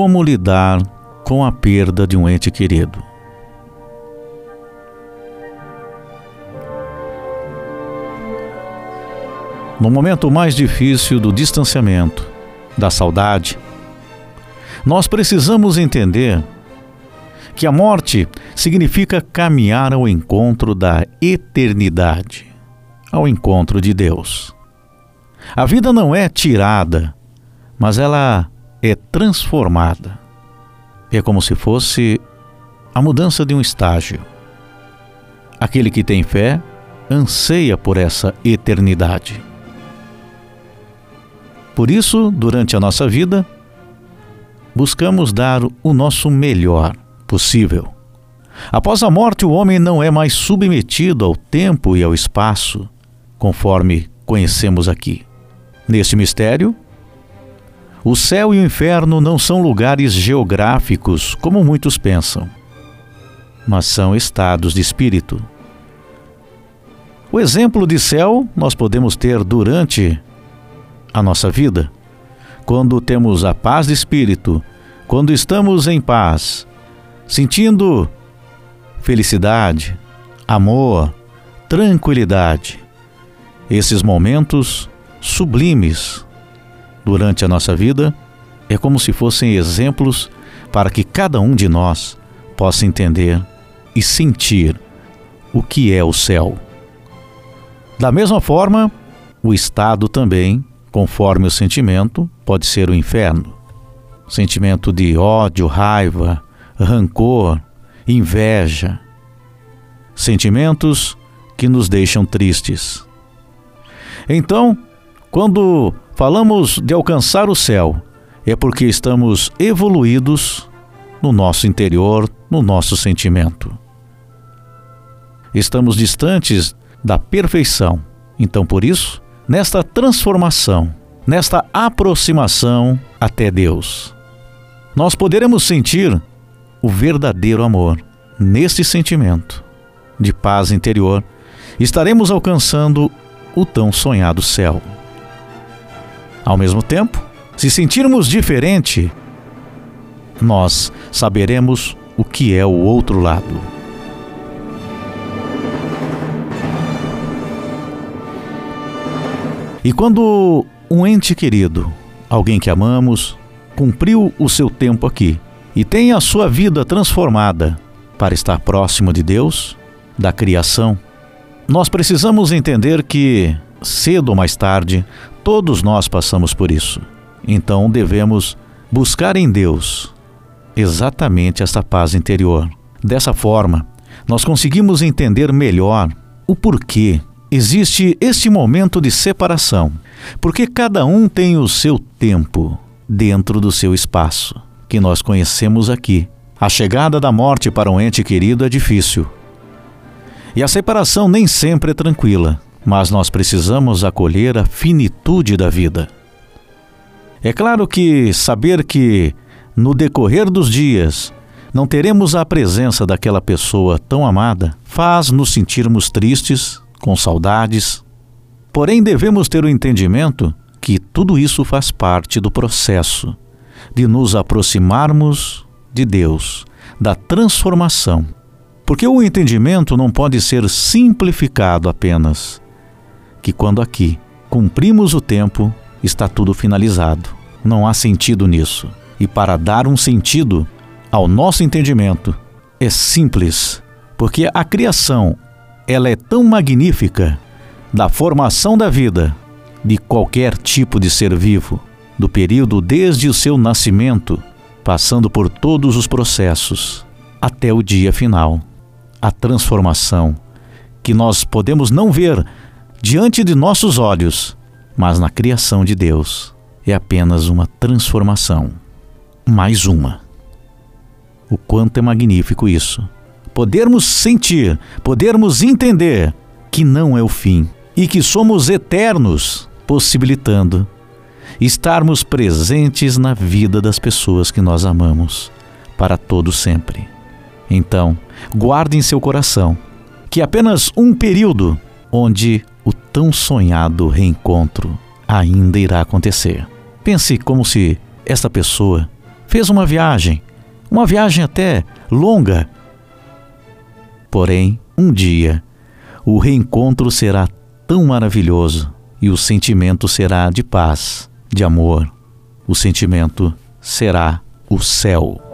como lidar com a perda de um ente querido. No momento mais difícil do distanciamento, da saudade, nós precisamos entender que a morte significa caminhar ao encontro da eternidade, ao encontro de Deus. A vida não é tirada, mas ela é transformada. É como se fosse a mudança de um estágio. Aquele que tem fé anseia por essa eternidade. Por isso, durante a nossa vida, buscamos dar o nosso melhor possível. Após a morte, o homem não é mais submetido ao tempo e ao espaço, conforme conhecemos aqui. Neste mistério, o céu e o inferno não são lugares geográficos, como muitos pensam, mas são estados de espírito. O exemplo de céu nós podemos ter durante a nossa vida. Quando temos a paz de espírito, quando estamos em paz, sentindo felicidade, amor, tranquilidade. Esses momentos sublimes durante a nossa vida é como se fossem exemplos para que cada um de nós possa entender e sentir o que é o céu. Da mesma forma, o estado também conforme o sentimento, pode ser o inferno. Sentimento de ódio, raiva, rancor, inveja. Sentimentos que nos deixam tristes. Então, quando falamos de alcançar o céu, é porque estamos evoluídos no nosso interior, no nosso sentimento. Estamos distantes da perfeição. Então, por isso, nesta transformação, nesta aproximação até Deus. Nós poderemos sentir o verdadeiro amor. Neste sentimento de paz interior, estaremos alcançando o tão sonhado céu. Ao mesmo tempo, se sentirmos diferente, nós saberemos o que é o outro lado. E quando um ente querido, alguém que amamos, cumpriu o seu tempo aqui e tem a sua vida transformada para estar próximo de Deus, da criação, nós precisamos entender que, cedo ou mais tarde, todos nós passamos por isso. Então devemos buscar em Deus exatamente essa paz interior. Dessa forma, nós conseguimos entender melhor o porquê existe este momento de separação, porque cada um tem o seu tempo dentro do seu espaço, que nós conhecemos aqui. A chegada da morte para um ente querido é difícil. E a separação nem sempre é tranquila, mas nós precisamos acolher a finitude da vida. É claro que saber que, no decorrer dos dias, não teremos a presença daquela pessoa tão amada faz nos sentirmos tristes com saudades. Porém, devemos ter o entendimento que tudo isso faz parte do processo de nos aproximarmos de Deus, da transformação. Porque o entendimento não pode ser simplificado apenas que quando aqui cumprimos o tempo, está tudo finalizado. Não há sentido nisso. E para dar um sentido ao nosso entendimento, é simples, porque a criação ela é tão magnífica da formação da vida de qualquer tipo de ser vivo, do período desde o seu nascimento, passando por todos os processos, até o dia final, a transformação, que nós podemos não ver diante de nossos olhos, mas na criação de Deus é apenas uma transformação. Mais uma. O quanto é magnífico isso podermos sentir, podermos entender que não é o fim e que somos eternos, possibilitando estarmos presentes na vida das pessoas que nós amamos para todo sempre. Então, guarde em seu coração que apenas um período onde tão sonhado reencontro ainda irá acontecer. Pense como se esta pessoa fez uma viagem, uma viagem até longa. Porém, um dia, o reencontro será tão maravilhoso e o sentimento será de paz, de amor. O sentimento será o céu.